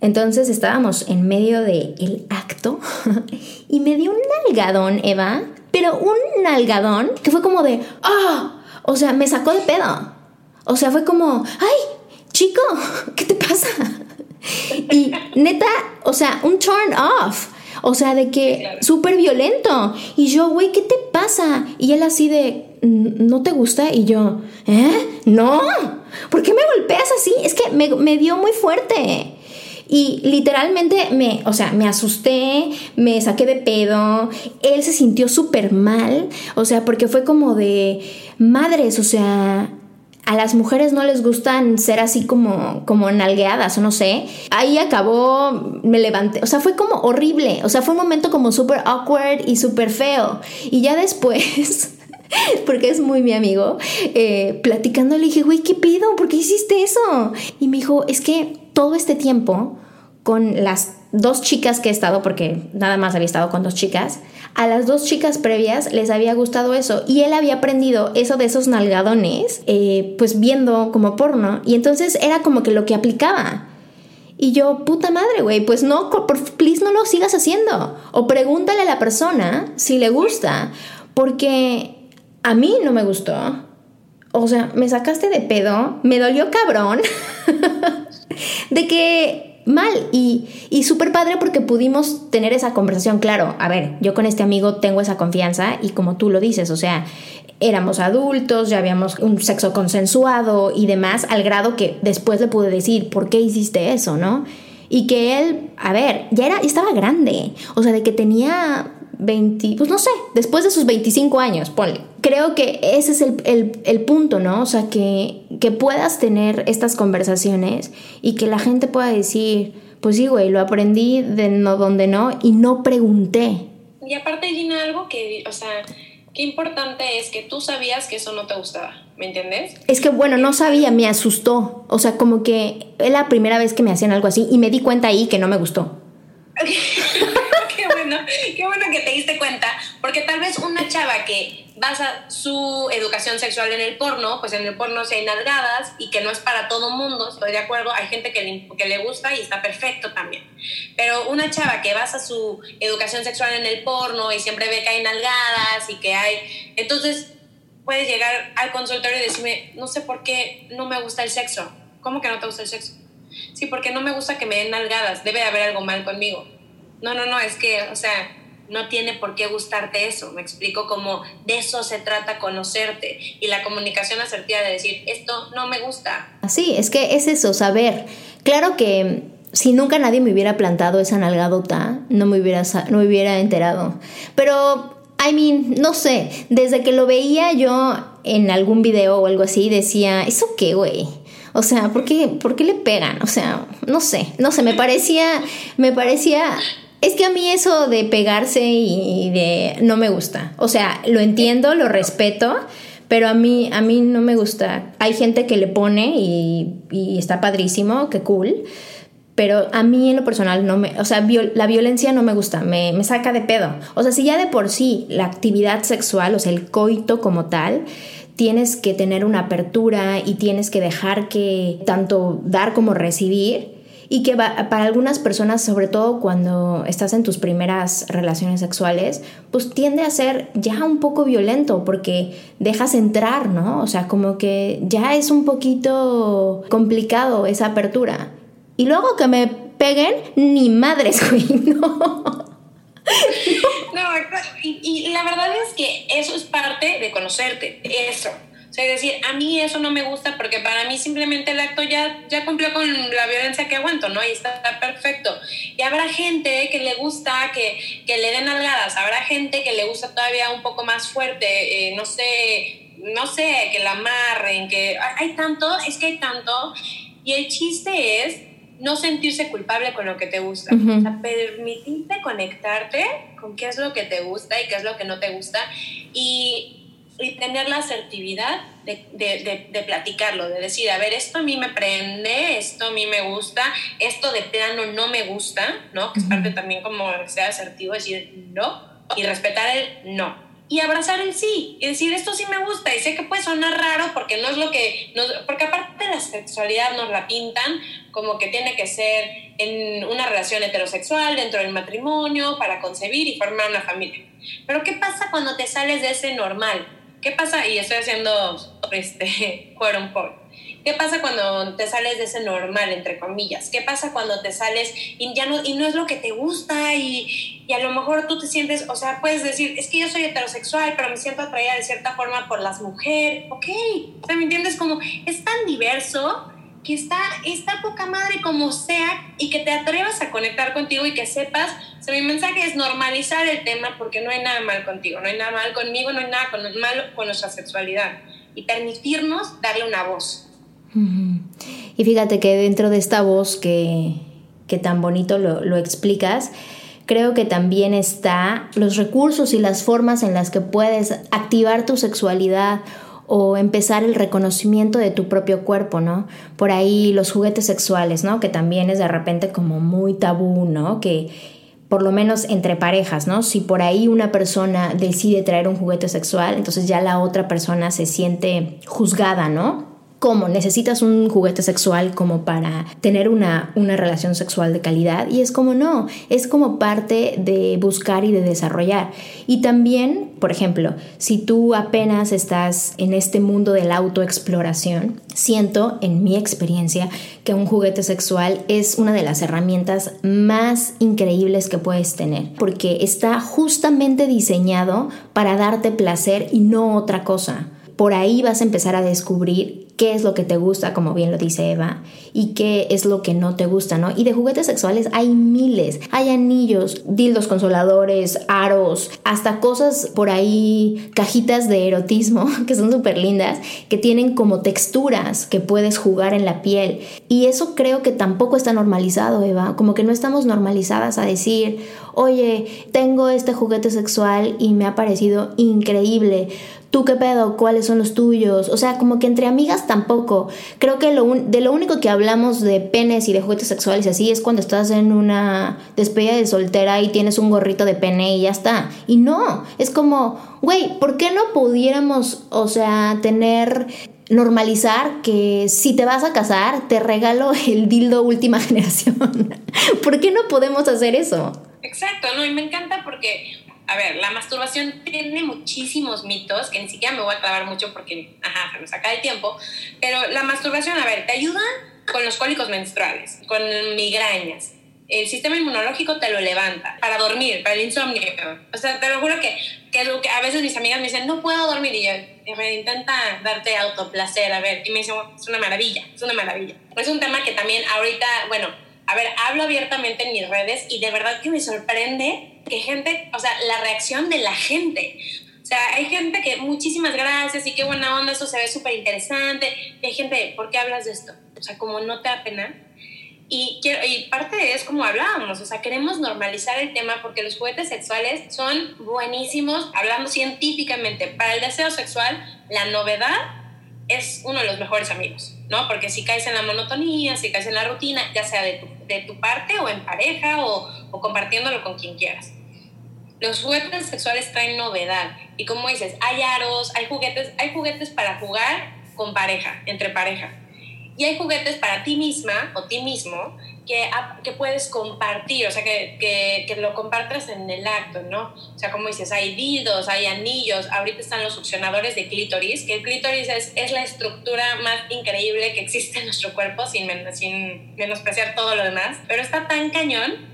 Entonces estábamos en medio del el acto y me dio un nalgadón, Eva, pero un nalgadón que fue como de, ¡ah! O sea, me sacó de pedo. O sea, fue como, ¡ay! chico, ¿qué te pasa? Y neta, o sea, un turn off. O sea, de que súper violento. Y yo, güey, ¿qué te pasa? Y él así de, ¿no te gusta? Y yo, ¿eh? No. ¿Por qué me golpeas así? Es que me, me dio muy fuerte. Y literalmente me, o sea, me asusté, me saqué de pedo, él se sintió súper mal, o sea, porque fue como de madres, o sea, a las mujeres no les gustan ser así como, como nalgueadas o no sé. Ahí acabó, me levanté, o sea, fue como horrible, o sea, fue un momento como súper awkward y súper feo. Y ya después... porque es muy mi amigo, eh, platicando le dije, güey, ¿qué pido? ¿Por qué hiciste eso? Y me dijo, es que todo este tiempo, con las dos chicas que he estado, porque nada más había estado con dos chicas, a las dos chicas previas les había gustado eso y él había aprendido eso de esos nalgadones, eh, pues viendo como porno y entonces era como que lo que aplicaba. Y yo, puta madre, güey, pues no, por, please no lo sigas haciendo. O pregúntale a la persona si le gusta, porque a mí no me gustó. O sea, me sacaste de pedo, me dolió cabrón de que mal y, y súper padre porque pudimos tener esa conversación. Claro, a ver, yo con este amigo tengo esa confianza y como tú lo dices, o sea, éramos adultos, ya habíamos un sexo consensuado y demás, al grado que después le pude decir, ¿por qué hiciste eso, no? Y que él, a ver, ya era, estaba grande, o sea, de que tenía 20, pues no sé, después de sus 25 años, ponle. Creo que ese es el, punto, ¿no? O sea, que, que, puedas tener estas conversaciones y que la gente pueda decir, pues sí, güey, lo aprendí de no donde no y no pregunté. Y aparte, Gina, algo que, o sea, qué importante es que tú sabías que eso no te gustaba, ¿me entiendes? Es que, bueno, no sabía, me asustó. O sea, como que es la primera vez que me hacían algo así y me di cuenta ahí que no me gustó. qué bueno que te diste cuenta, porque tal vez una chava que basa su educación sexual en el porno, pues en el porno se hay nalgadas y que no es para todo mundo, estoy de acuerdo, hay gente que le, que le gusta y está perfecto también. Pero una chava que basa su educación sexual en el porno y siempre ve que hay nalgadas y que hay... Entonces puede llegar al consultorio y decirme, no sé por qué no me gusta el sexo. ¿Cómo que no te gusta el sexo? Sí, porque no me gusta que me den nalgadas, debe de haber algo mal conmigo no, no, no, es que, o sea, no tiene por qué gustarte eso. Me explico como de eso se trata conocerte y la comunicación asertiva de decir, esto no me gusta. Sí, es que es eso, saber. Claro que si nunca nadie me hubiera plantado esa nalgadota, no me hubiera, no me hubiera enterado. Pero, I mean, no sé, desde que lo veía yo en algún video o algo así, decía, ¿eso qué, güey? O sea, ¿por qué, ¿por qué le pegan? O sea, no sé, no sé, me parecía, me parecía es que a mí eso de pegarse y de no me gusta. O sea, lo entiendo, lo respeto, pero a mí, a mí no me gusta. Hay gente que le pone y, está padrísimo, qué cool. Pero a mí en lo personal no me, o sea, la violencia no me gusta, me, me saca de pedo. O sea, si ya de por sí la actividad sexual, o sea, el coito como tal, tienes que tener una apertura y tienes que dejar que tanto dar como recibir, y que para algunas personas, sobre todo cuando estás en tus primeras relaciones sexuales, pues tiende a ser ya un poco violento porque dejas entrar, ¿no? O sea, como que ya es un poquito complicado esa apertura. Y luego que me peguen, ni madres, güey, no. No, y, y la verdad es que eso es parte de conocerte, eso. O decir, a mí eso no me gusta porque para mí simplemente el acto ya, ya cumplió con la violencia que aguanto, ¿no? Y está, perfecto. Y habrá gente que le gusta que, que le den algadas, habrá gente que le gusta todavía un poco más fuerte, eh, no sé, no sé, que la amarren, que hay tanto, es que hay tanto. Y el chiste es no sentirse culpable con lo que te gusta. O sea, permitirte conectarte con qué es lo que te gusta y qué es lo que no te gusta. Y y tener la asertividad de, de, de, platicarlo, de decir, a ver, esto a mí me prende, esto a mí me gusta, esto de plano no me gusta, ¿no? Que es parte también como ser asertivo, decir no y respetar el no. Y abrazar el sí y decir, esto sí me gusta y sé que puede sonar raro porque no es lo que, porque aparte la sexualidad nos la pintan como que tiene que ser en una relación heterosexual, dentro del matrimonio, para concebir y formar una familia. Pero ¿qué pasa cuando te sales de ese normal? ¿Qué pasa? Y estoy haciendo este, quote ¿Qué pasa cuando te sales de ese normal, entre comillas? ¿Qué pasa cuando te sales y ya no, y no es lo que te gusta y, y a lo mejor tú te sientes, o sea, puedes decir, es que yo soy heterosexual, pero me siento atraída de cierta forma por las mujeres, ok, o sea, ¿me entiendes? Como es tan diverso que está, está poca madre como sea y que te atrevas a conectar contigo y que sepas, o sea, mi mensaje es normalizar el tema porque no hay nada mal contigo, no hay nada mal conmigo, no hay nada malo con nuestra sexualidad y permitirnos darle una voz. Y fíjate que dentro de esta voz que, que tan bonito lo, lo explicas, creo que también está los recursos y las formas en las que puedes activar tu sexualidad o empezar el reconocimiento de tu propio cuerpo, ¿no? Por ahí los juguetes sexuales, ¿no? Que también es de repente como muy tabú, ¿no? Que por lo menos entre parejas, ¿no? Si por ahí una persona decide traer un juguete sexual, entonces ya la otra persona se siente juzgada, ¿no? ¿Cómo? Necesitas un juguete sexual como para tener una, una relación sexual de calidad y es como no, es como parte de buscar y de desarrollar. Y también, por ejemplo, si tú apenas estás en este mundo de la autoexploración, siento en mi experiencia que un juguete sexual es una de las herramientas más increíbles que puedes tener porque está justamente diseñado para darte placer y no otra cosa por ahí vas a empezar a descubrir qué es lo que te gusta, como bien lo dice Eva, y qué es lo que no te gusta, ¿no? Y de juguetes sexuales hay miles. Hay anillos, dildos consoladores, aros, hasta cosas por ahí, cajitas de erotismo, que son súper lindas, que tienen como texturas que puedes jugar en la piel. Y eso creo que tampoco está normalizado, Eva. Como que no estamos normalizadas a decir, oye, tengo este juguete sexual y me ha parecido increíble ¿Tú qué pedo? ¿Cuáles son los tuyos? O sea, como que entre amigas tampoco. Creo que lo de lo único que hablamos de penes y de juguetes sexuales y así es cuando estás en una despedida de soltera y tienes un gorrito de pene y ya está. Y no, es como, güey, ¿por qué no pudiéramos, o sea, tener normalizar que si te vas a casar, te regalo el dildo última generación. ¿Por qué no podemos hacer eso? Exacto, no, y me encanta porque a ver, la masturbación tiene muchísimos mitos, que ni siquiera me voy a clavar mucho porque, ajá, se me saca el tiempo, pero la masturbación, a ver, te ayuda con los cólicos menstruales, con migrañas. El sistema inmunológico te lo levanta para dormir, para el insomnio. O sea, te lo juro que, que, a veces mis amigas me dicen, no puedo dormir. Y yo, intenta darte autoplacer, a ver. Y me dicen, es una maravilla, es una maravilla. Es un tema que también ahorita, bueno, a ver, hablo abiertamente en mis redes y de verdad que me sorprende que gente, o sea, la reacción de la gente. O sea, hay gente que muchísimas gracias y qué buena onda, eso se ve súper interesante. Y hay gente, ¿por qué hablas de esto? O sea, como no te da pena. Y, quiero, y parte es como hablábamos, o sea, queremos normalizar el tema porque los juguetes sexuales son buenísimos, hablando científicamente. Para el deseo sexual, la novedad es uno de los mejores amigos, ¿no? Porque si caes en la monotonía, si caes en la rutina, ya sea de tu de tu parte o en pareja o, o compartiéndolo con quien quieras. Los juguetes sexuales traen novedad y como dices, hay aros, hay juguetes, hay juguetes para jugar con pareja, entre pareja. Y hay juguetes para ti misma o ti mismo que, que puedes compartir, o sea, que, que, que, lo compartas en el acto, ¿no? O sea, como dices, hay dildos, hay anillos, ahorita están los succionadores de clítoris, que el clítoris es, es la estructura más increíble que existe en nuestro cuerpo, sin, sin menospreciar todo lo demás, pero está tan cañón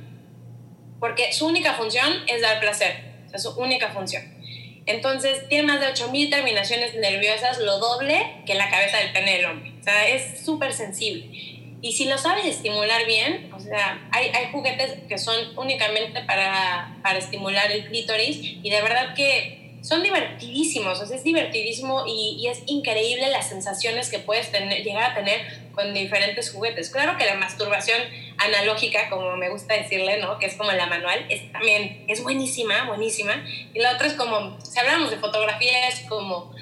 porque su única función es dar placer, o su única función. Entonces, tiene más de 8000 terminaciones nerviosas, lo doble que la cabeza del pene del hombre. O sea, es súper sensible. Y si lo sabes estimular bien, o sea, hay, juguetes que son únicamente para, para estimular el clítoris y de verdad que son divertidísimos, o sea, es divertidísimo y, es increíble las sensaciones que puedes llegar a tener con diferentes juguetes. Claro que la masturbación analógica, como me gusta decirle, ¿no? Que es como la manual, es también, es buenísima, buenísima. Y la otra es como, si hablamos de fotografía, es como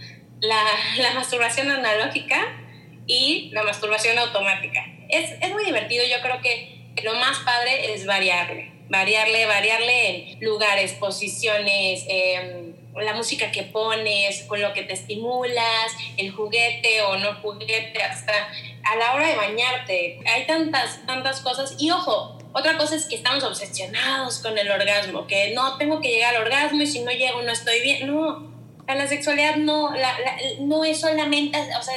la, la masturbación analógica y la masturbación automática es, es muy divertido. Yo creo que lo más padre es variarle, variarle, variarle en lugares, posiciones, eh, la música que pones, con lo que te estimulas, el juguete o no juguete, hasta a la hora de bañarte. Hay tantas, tantas cosas. Y ojo, otra cosa es que estamos obsesionados con el orgasmo, que no tengo que llegar al orgasmo y si no llego no estoy bien. No, la sexualidad no, la, no es solamente, o sea,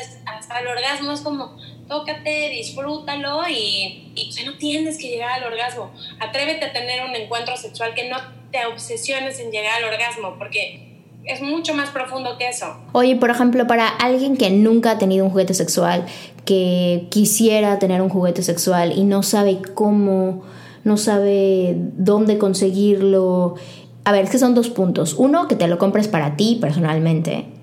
al orgasmo es como, tócate, disfrútalo y, y no tienes que llegar al orgasmo. Atrévete a tener un encuentro sexual que no te obsesiones en llegar al orgasmo, porque es mucho más profundo que eso. Oye, por ejemplo, para alguien que nunca ha tenido un juguete sexual, que quisiera tener un juguete sexual y no sabe cómo, no sabe dónde conseguirlo. A ver, es que son dos puntos. Uno, que te lo compres para ti personalmente.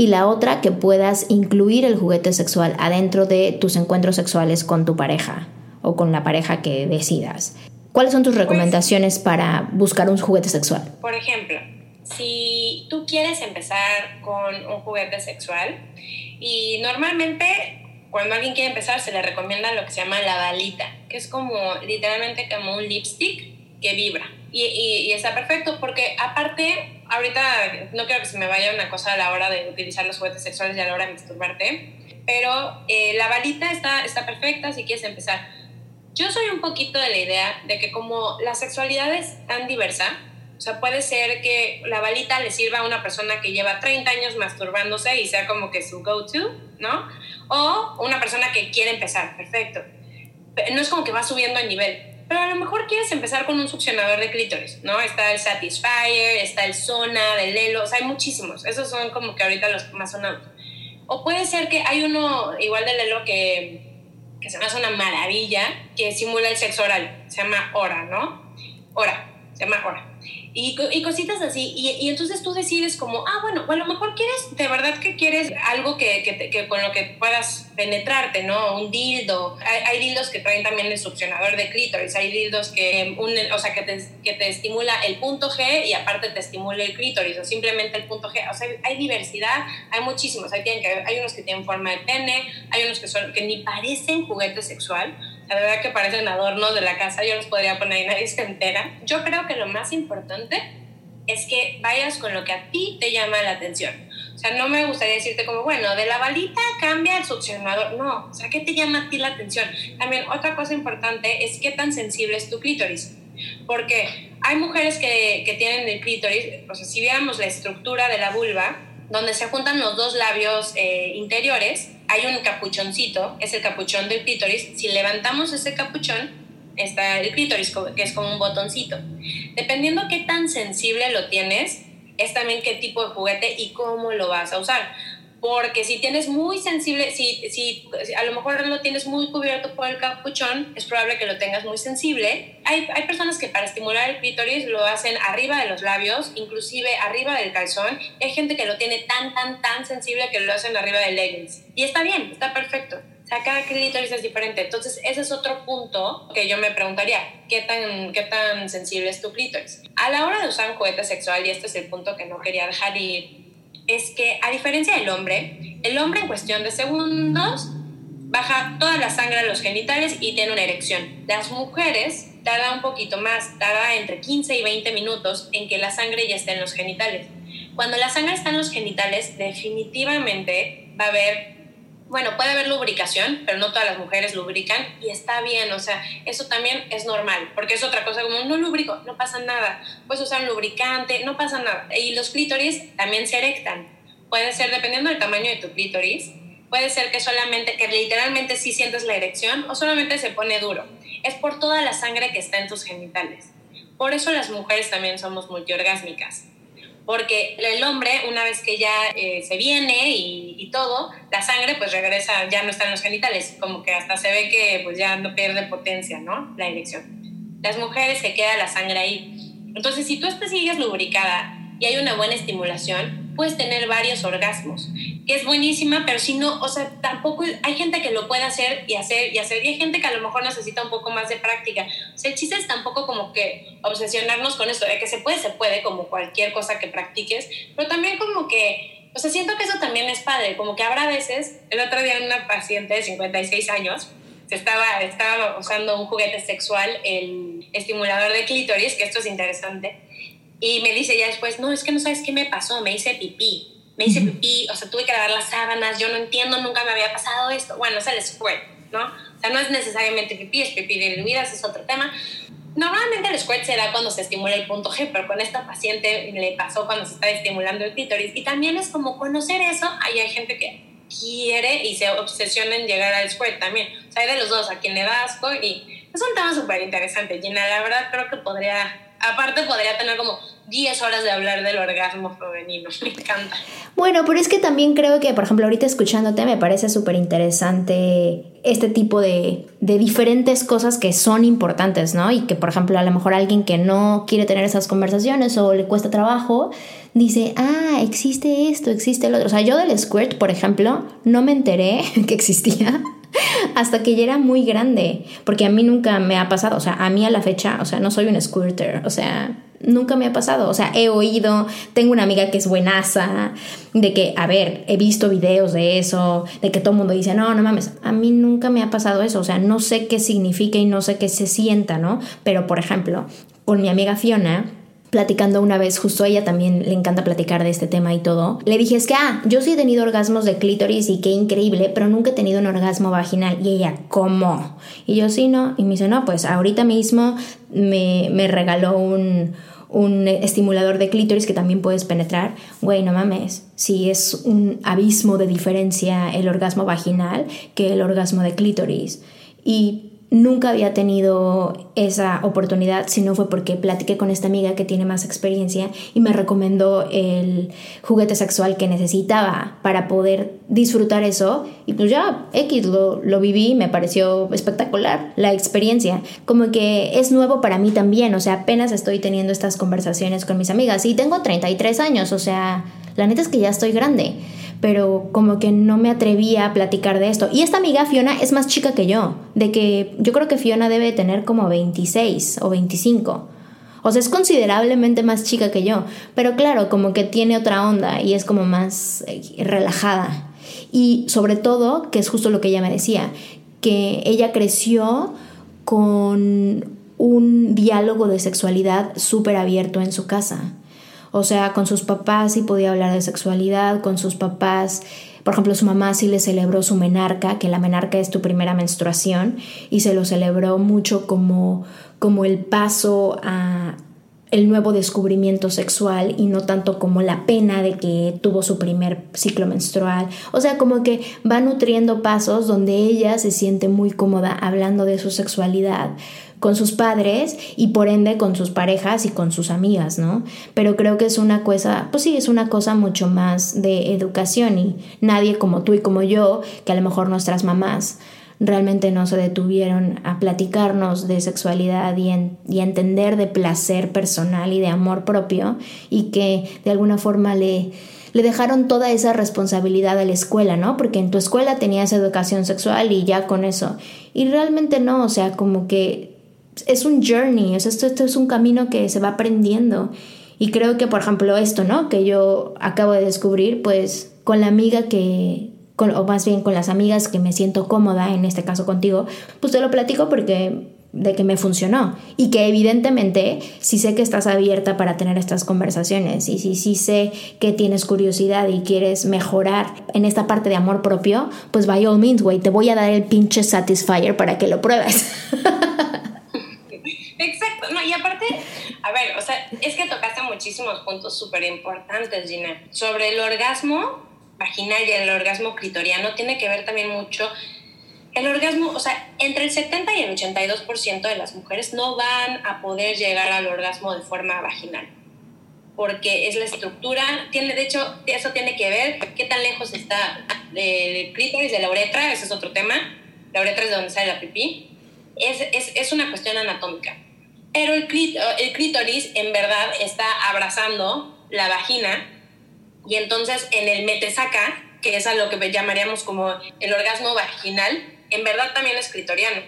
Y la otra, que puedas incluir el juguete sexual adentro de tus encuentros sexuales con tu pareja o con la pareja que decidas. ¿Cuáles son tus pues recomendaciones para buscar un juguete sexual? Por ejemplo, si tú quieres empezar con un juguete sexual y normalmente cuando alguien quiere empezar se le recomienda lo que se llama la balita, que es como literalmente como un lipstick que vibra. Y, y, está perfecto porque aparte, ahorita no quiero que se me vaya una cosa a la hora de utilizar los juguetes sexuales y a la hora de masturbarte, pero eh, la balita está, está perfecta si quieres empezar. Yo soy un poquito de la idea de que como la sexualidad es tan diversa, o sea, puede ser que la balita le sirva a una persona que lleva 30 años masturbándose y sea como que su go-to, ¿no? O una persona que quiere empezar, perfecto. No es como que va subiendo el nivel, pero a lo mejor quieres empezar con un succionador de clítoris, ¿no? Está el Satisfyer, está el Sona, del Lelo, o sea, hay muchísimos. Esos son como que ahorita los más sonados. O puede ser que hay uno igual del Lelo que, que se me hace una maravilla, que simula el sexo oral. Se llama Hora, ¿no? Hora, se llama Hora y, y cositas así. Y, y, entonces tú decides como, ah, bueno, a lo mejor quieres, de verdad que quieres algo que, que, que con lo que puedas penetrarte, ¿no? Un dildo. Hay, hay, dildos que traen también el succionador de clítoris. Hay dildos que, un, o sea, que te, que te estimula el punto G y aparte te estimula el clítoris o simplemente el punto G. O sea, hay diversidad, hay muchísimos. Hay, tienen que, hay unos que tienen forma de pene, hay unos que, son, que ni parecen juguete sexual la verdad que parecen adornos de la casa, yo los podría poner y nadie se entera. Yo creo que lo más importante es que vayas con lo que a ti te llama la atención. O sea, no me gustaría decirte como, bueno, de la balita cambia el succionador. No, o sea, ¿qué te llama a ti la atención? También otra cosa importante es qué tan sensible es tu clítoris. Porque hay mujeres que, que tienen el clítoris, o sea, si viéramos la estructura de la vulva, donde se juntan los dos labios eh, interiores, hay un capuchoncito, es el capuchón del clítoris. Si levantamos ese capuchón, está el clítoris, que es como un botoncito. Dependiendo qué tan sensible lo tienes, es también qué tipo de juguete y cómo lo vas a usar porque si tienes muy sensible, si, si, a lo mejor lo tienes muy cubierto por el capuchón, es probable que lo tengas muy sensible. Hay, hay personas que para estimular el clítoris lo hacen arriba de los labios, inclusive arriba del calzón. hay gente que lo tiene tan, tan, tan sensible que lo hacen arriba del leggings. Y está bien, está perfecto. O sea, cada clítoris es diferente. Entonces, ese es otro punto que yo me preguntaría, ¿qué tan, qué tan sensible es tu clítoris? A la hora de usar un juguete sexual, y este es el punto que no quería dejar ir es que a diferencia del hombre, el hombre en cuestión de segundos baja toda la sangre a los genitales y tiene una erección. Las mujeres tarda un poquito más, tarda entre 15 y 20 minutos en que la sangre ya esté en los genitales. Cuando la sangre está en los genitales, definitivamente va a haber bueno, puede haber lubricación, pero no todas las mujeres lubrican y está bien, o sea, eso también es normal, porque es otra cosa como no lubrico, no pasa nada, puedes usar un lubricante, no pasa nada. Y los clítoris también se erectan. Puede ser, dependiendo del tamaño de tu clítoris, puede ser que solamente, que literalmente sí sientes la erección o solamente se pone duro. Es por toda la sangre que está en tus genitales. Por eso las mujeres también somos multiorgásmicas porque el hombre, una vez que ya eh, se viene y, todo, la sangre pues regresa, ya no está en los genitales, como que hasta se ve que pues ya no pierde potencia, ¿no? La erección. Las mujeres se queda la sangre ahí. Entonces, si tú estás sigues lubricada y hay una buena estimulación, puedes tener varios orgasmos, que es buenísima, pero si no, o sea, tampoco hay gente que lo puede hacer y hacer y hacer, y hay gente que a lo mejor necesita un poco más de práctica. O sea, el chiste es tampoco como que obsesionarnos con esto, de que se puede, se puede, como cualquier cosa que practiques, pero también como que, o sea, siento que eso también es padre, como que habrá veces, el otro día una paciente de 56 años, se estaba, estaba usando un juguete sexual, el estimulador de clítoris, que esto es interesante, y me dice ya después, no, es que no sabes qué me pasó, me hice pipí. Me hice pipí, o sea, tuve que lavar las sábanas, yo no entiendo, nunca me había pasado esto. Bueno, es el squirt, ¿no? O sea, no es necesariamente pipí, es pipí diluidas, es otro tema. Normalmente el squirt se da cuando se estimula el punto G, pero con esta paciente le pasó cuando se está estimulando el clítoris. Y también es como conocer eso. Ahí hay gente que quiere y se obsesiona en llegar al squirt también. O sea, hay de los dos, a quien le da asco y es un tema súper interesante, Gina. La verdad creo que podría aparte podría tener como 10 horas de hablar del orgasmo femenino, me encanta. Bueno, pero es que también creo que, por ejemplo, ahorita escuchándote me parece súper interesante este tipo de, de, diferentes cosas que son importantes, ¿no? Y que, por ejemplo, a lo mejor alguien que no quiere tener esas conversaciones o le cuesta trabajo, dice, ah, existe esto, existe el otro. O sea, yo del squirt, por ejemplo, no me enteré que existía hasta que ya era muy grande, porque a mí nunca me ha pasado, o sea, a mí a la fecha, o sea, no soy un squirter, o sea, nunca me ha pasado, o sea, he oído, tengo una amiga que es buenaza, de que, a ver, he visto videos de eso, de que todo el mundo dice, no, no mames, a mí nunca me ha pasado eso, o sea, no sé qué significa y no sé qué se sienta, ¿no? Pero, por ejemplo, con mi amiga Fiona, platicando una vez, justo a ella también le encanta platicar de este tema y todo, le dije, es que, ah, yo sí he tenido orgasmos de clítoris y qué increíble, pero nunca he tenido un orgasmo vaginal. Y ella, ¿cómo? Y yo, sí, no. Y me dice, no, pues ahorita mismo me, me regaló un, un estimulador de clítoris que también puedes penetrar. Güey, no mames, si es un abismo de diferencia el orgasmo vaginal que el orgasmo de clítoris. Y nunca había tenido esa oportunidad, si no fue porque platiqué con esta amiga que tiene más experiencia y me recomendó el juguete sexual que necesitaba para poder disfrutar eso. Y pues ya, X, lo, lo viví, me pareció espectacular la experiencia. Como que es nuevo para mí también, o sea, apenas estoy teniendo estas conversaciones con mis amigas y tengo 33 años, o sea, la neta es que ya estoy grande pero como que no me atrevía a platicar de esto. Y esta amiga Fiona es más chica que yo, de que yo creo que Fiona debe tener como 26 o 25. O sea, es considerablemente más chica que yo, pero claro, como que tiene otra onda y es como más eh, relajada. Y sobre todo, que es justo lo que ella me decía, que ella creció con un diálogo de sexualidad súper abierto en su casa. O sea, con sus papás sí podía hablar de sexualidad, con sus papás, por ejemplo, su mamá sí le celebró su menarca, que la menarca es tu primera menstruación, y se lo celebró mucho como, como el paso a el nuevo descubrimiento sexual y no tanto como la pena de que tuvo su primer ciclo menstrual. O sea, como que va nutriendo pasos donde ella se siente muy cómoda hablando de su sexualidad con sus padres y por ende con sus parejas y con sus amigas, ¿no? Pero creo que es una cosa, pues sí, es una cosa mucho más de educación y nadie como tú y como yo, que a lo mejor nuestras mamás realmente no se detuvieron a platicarnos de sexualidad y, entender de placer personal y de amor propio y que de alguna forma le le dejaron toda esa responsabilidad a la escuela, ¿no? Porque en tu escuela tenías educación sexual y ya con eso. Y realmente no, o sea, como que es un journey, o sea, esto, esto es un camino que se va aprendiendo. Y creo que, por ejemplo, esto, ¿no? Que yo acabo de descubrir, pues, con la amiga que, o más bien con las amigas que me siento cómoda, en este caso contigo, pues te lo platico porque de que me funcionó y que evidentemente sí sé que estás abierta para tener estas conversaciones y si sí sé que tienes curiosidad y quieres mejorar en esta parte de amor propio, pues by all means, güey, te voy a dar el pinche Satisfyer para que lo pruebes. Exacto, no, y aparte, a ver, o sea, es que tocaste muchísimos puntos súper importantes, Gina. Sobre el orgasmo vaginal y el orgasmo clitoriano tiene que ver también mucho el orgasmo, o sea, entre el 70 y el 82% de las mujeres no van a poder llegar al orgasmo de forma vaginal, porque es la estructura, tiene, de hecho, eso tiene que ver qué tan lejos está del clítoris, de la uretra, ese es otro tema, la uretra es de donde sale la pipí, es, es, es una cuestión anatómica. Pero el, el clítoris en verdad está abrazando la vagina y entonces en el metesaca, que es a lo que llamaríamos como el orgasmo vaginal, en verdad también es clitoriano,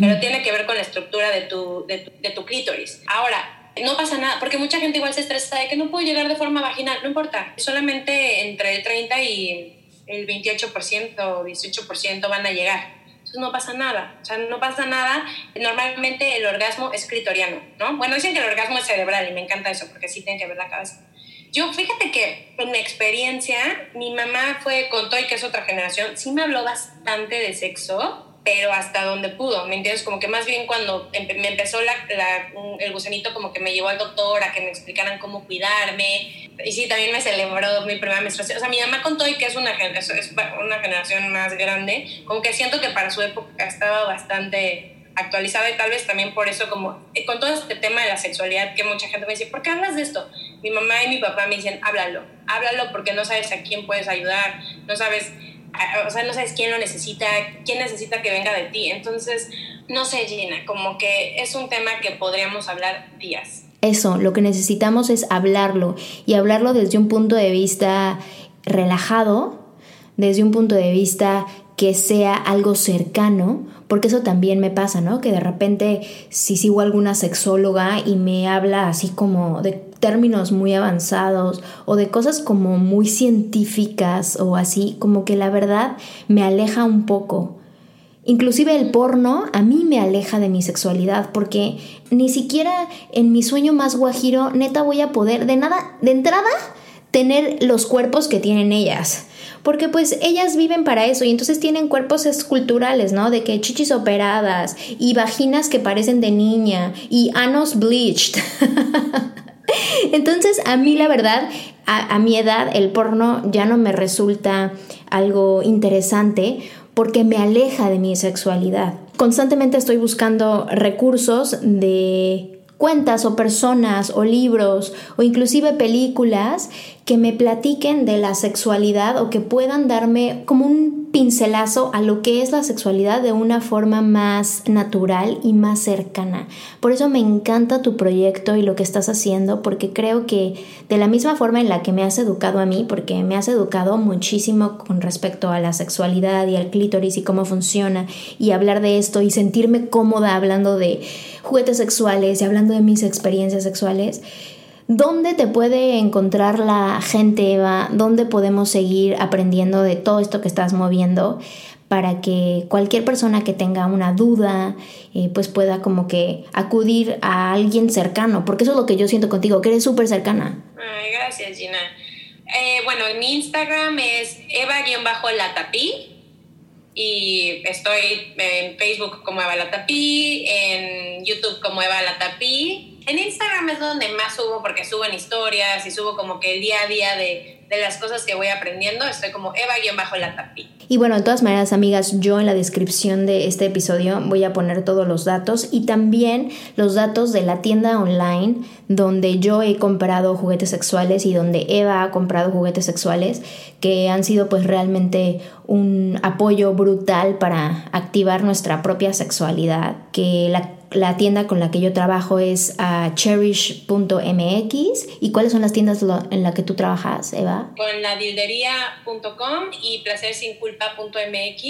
pero tiene que ver con la estructura de tu, de tu, clítoris. Ahora, no pasa nada, porque mucha gente igual se estresa de que no puedo llegar de forma vaginal, no importa, solamente entre el 30 y el 28% o 18% van a llegar. Entonces no pasa nada, o sea, no pasa nada. Normalmente el orgasmo es clitoriano, ¿no? Bueno, dicen que el orgasmo es cerebral y me encanta eso porque sí tiene que ver la cabeza. Yo, fíjate que en mi experiencia, mi mamá fue con Toy, que es otra generación, sí me habló bastante de sexo, pero hasta donde pudo, ¿me entiendes? Como que más bien cuando me empezó la, el gusanito, como que me llevó al doctor a que me explicaran cómo cuidarme, y sí, también me celebró mi primera menstruación. O sea, mi mamá contó y que es una, es una generación más grande, como que siento que para su época estaba bastante actualizada y tal vez también por eso como eh, con todo este tema de la sexualidad que mucha gente me dice, ¿por qué hablas de esto? Mi mamá y mi papá me dicen, háblalo, háblalo porque no sabes a quién puedes ayudar, no sabes, o sea, no sabes quién lo necesita, quién necesita que venga de ti. Entonces, no sé, Gina, como que es un tema que podríamos hablar días. Eso, lo que necesitamos es hablarlo y hablarlo desde un punto de vista relajado, desde un punto de vista que sea algo cercano, porque eso también me pasa, ¿no? Que de repente si sigo alguna sexóloga y me habla así como de términos muy avanzados o de cosas como muy científicas o así, como que la verdad me aleja un poco. Inclusive el porno a mí me aleja de mi sexualidad porque ni siquiera en mi sueño más guajiro neta voy a poder de nada, de entrada, tener los cuerpos que tienen ellas porque pues ellas viven para eso y entonces tienen cuerpos esculturales, ¿no? De que chichis operadas y vaginas que parecen de niña y anos bleached. entonces a mí la verdad, a, mi edad el porno ya no me resulta algo interesante porque me aleja de mi sexualidad. Constantemente estoy buscando recursos de cuentas o personas o libros o inclusive películas que me platiquen de la sexualidad o que puedan darme como un pincelazo a lo que es la sexualidad de una forma más natural y más cercana. Por eso me encanta tu proyecto y lo que estás haciendo porque creo que de la misma forma en la que me has educado a mí, porque me has educado muchísimo con respecto a la sexualidad y al clítoris y cómo funciona y hablar de esto y sentirme cómoda hablando de juguetes sexuales y hablando de mis experiencias sexuales, ¿Dónde te puede encontrar la gente, Eva? ¿Dónde podemos seguir aprendiendo de todo esto que estás moviendo? para que cualquier persona que tenga una duda, eh, pues pueda como que acudir a alguien cercano, porque eso es lo que yo siento contigo, que eres súper cercana. Ay, gracias, Gina. Eh, bueno, mi Instagram es eva-latapí y estoy en Facebook como Eva Latapí, en YouTube como Eva Latapí en Instagram es donde más subo porque subo en historias y subo como que el día a día de, de las cosas que voy aprendiendo. Estoy como Eva-Latapi. Y bueno, de todas maneras, amigas, yo en la descripción de este episodio voy a poner todos los datos y también los datos de la tienda online donde yo he comprado juguetes sexuales y donde Eva ha comprado juguetes sexuales que han sido pues realmente un apoyo brutal para activar nuestra propia sexualidad, que la la tienda con la que yo trabajo es uh, cherish.mx. ¿Y cuáles son las tiendas en las que tú trabajas, Eva? Con ladildería.com y placersinculpa.mx,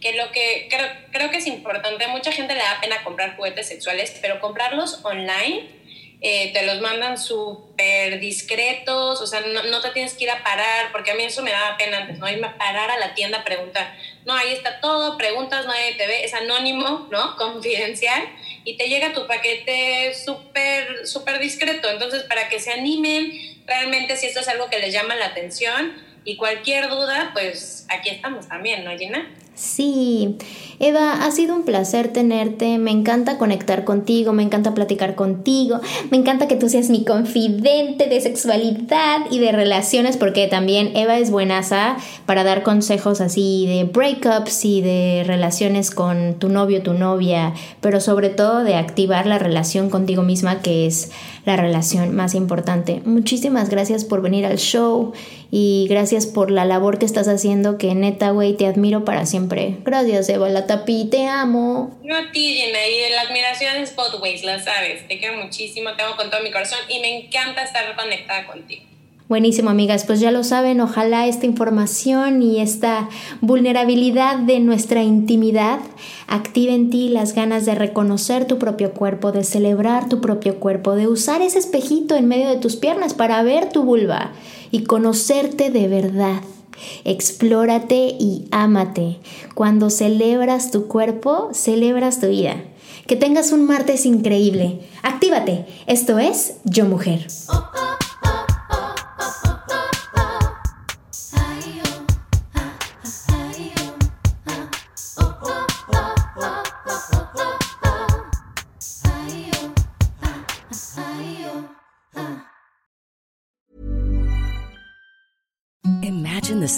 que lo que creo, creo que es importante, mucha gente le da pena comprar juguetes sexuales, pero comprarlos online eh, te los mandan súper discretos, o sea, no, te tienes que ir a parar, porque a mí eso me daba pena antes, ¿no? Irme a parar a la tienda a preguntar. No, ahí está todo, preguntas, nadie te ve, es anónimo, ¿no? Confidencial, y te llega tu paquete súper, súper discreto. Entonces, para que se animen, realmente si esto es algo que les llama la atención y cualquier duda, pues aquí estamos también, ¿no, Gina? Sí, Eva, ha sido un placer tenerte, me encanta conectar contigo, me encanta platicar contigo, me encanta que tú seas mi confidente de sexualidad y de relaciones, porque también Eva es buenaza para dar consejos así de breakups y de relaciones con tu novio, tu novia, pero sobre todo de activar la relación contigo misma, que es la relación más importante. Muchísimas gracias por venir al show y gracias por la labor que estás haciendo, que neta, güey, te admiro para siempre. Gracias, Eva Latapi, te amo. No a ti, Gina, y la admiración es both ways, la sabes. Te quiero muchísimo, te amo con todo mi corazón y me encanta estar conectada contigo. Buenísimo, amigas. Pues ya lo saben, ojalá esta información y esta vulnerabilidad de nuestra intimidad active en ti las ganas de reconocer tu propio cuerpo, de celebrar tu propio cuerpo, de usar ese espejito en medio de tus piernas para ver tu vulva y conocerte de verdad. Explórate y ámate. Cuando celebras tu cuerpo, celebras tu vida. Que tengas un martes increíble. Actívate. Esto es Yo Mujer. Imagine the